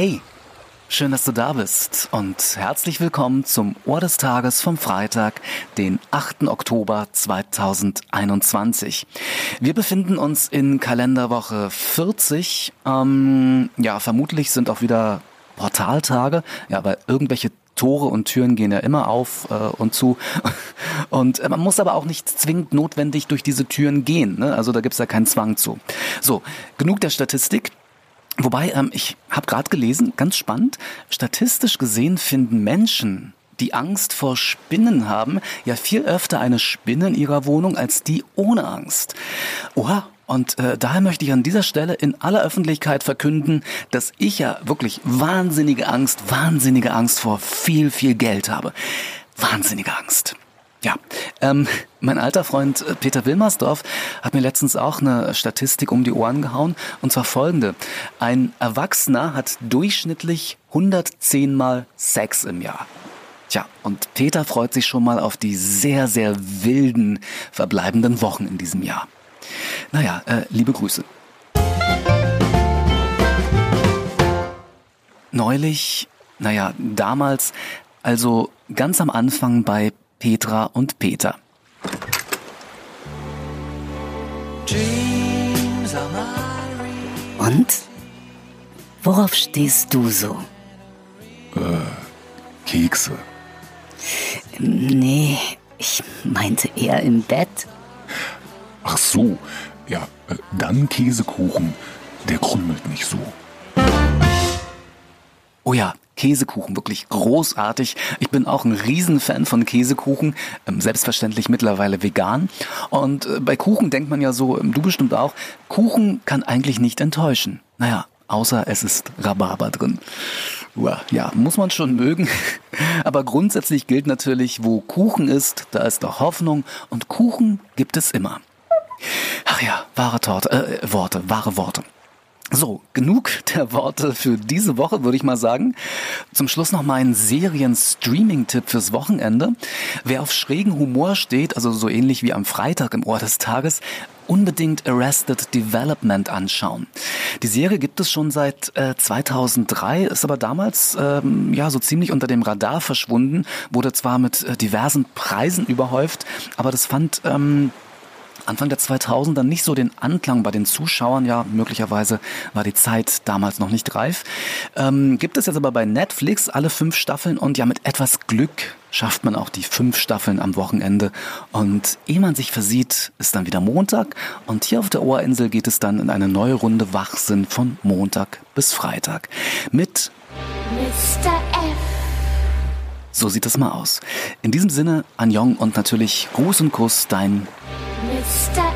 Hey, schön, dass du da bist und herzlich willkommen zum Ohr des Tages vom Freitag, den 8. Oktober 2021. Wir befinden uns in Kalenderwoche 40. Ähm, ja, vermutlich sind auch wieder Portaltage, ja, weil irgendwelche Tore und Türen gehen ja immer auf äh, und zu. Und äh, man muss aber auch nicht zwingend notwendig durch diese Türen gehen. Ne? Also da gibt's ja keinen Zwang zu. So, genug der Statistik. Wobei, ähm, ich habe gerade gelesen, ganz spannend, statistisch gesehen finden Menschen, die Angst vor Spinnen haben, ja viel öfter eine Spinne in ihrer Wohnung als die ohne Angst. Oha, und äh, daher möchte ich an dieser Stelle in aller Öffentlichkeit verkünden, dass ich ja wirklich wahnsinnige Angst, wahnsinnige Angst vor viel, viel Geld habe. Wahnsinnige Angst. Ja, ähm, mein alter Freund äh, Peter Wilmersdorf hat mir letztens auch eine Statistik um die Ohren gehauen, und zwar folgende. Ein Erwachsener hat durchschnittlich 110 Mal Sex im Jahr. Tja, und Peter freut sich schon mal auf die sehr, sehr wilden verbleibenden Wochen in diesem Jahr. Naja, äh, liebe Grüße. Neulich, naja, damals, also ganz am Anfang bei Petra und Peter. Und? Worauf stehst du so? Äh, Kekse. Nee, ich meinte eher im Bett. Ach so, ja, äh, dann Käsekuchen. Der krümelt nicht so. Oh ja, Käsekuchen, wirklich großartig. Ich bin auch ein Riesenfan von Käsekuchen, ähm, selbstverständlich mittlerweile vegan. Und äh, bei Kuchen denkt man ja so, ähm, du bestimmt auch, Kuchen kann eigentlich nicht enttäuschen. Naja, außer es ist Rhabarber drin. Ja, muss man schon mögen. Aber grundsätzlich gilt natürlich, wo Kuchen ist, da ist auch Hoffnung und Kuchen gibt es immer. Ach ja, wahre Torte, äh, Worte, wahre Worte. So, genug der Worte für diese Woche, würde ich mal sagen. Zum Schluss noch mal ein Serien-Streaming-Tipp fürs Wochenende. Wer auf schrägen Humor steht, also so ähnlich wie am Freitag im Ohr des Tages, unbedingt Arrested Development anschauen. Die Serie gibt es schon seit äh, 2003, ist aber damals ähm, ja so ziemlich unter dem Radar verschwunden, wurde zwar mit äh, diversen Preisen überhäuft, aber das fand ähm, Anfang der 2000er nicht so den Anklang bei den Zuschauern. Ja, möglicherweise war die Zeit damals noch nicht reif. Ähm, gibt es jetzt aber bei Netflix alle fünf Staffeln und ja, mit etwas Glück schafft man auch die fünf Staffeln am Wochenende. Und ehe man sich versieht, ist dann wieder Montag. Und hier auf der Ohrinsel geht es dann in eine neue Runde Wachsinn von Montag bis Freitag. Mit Mr. F. So sieht es mal aus. In diesem Sinne, Anjong und natürlich Gruß und Kuss, dein Mr.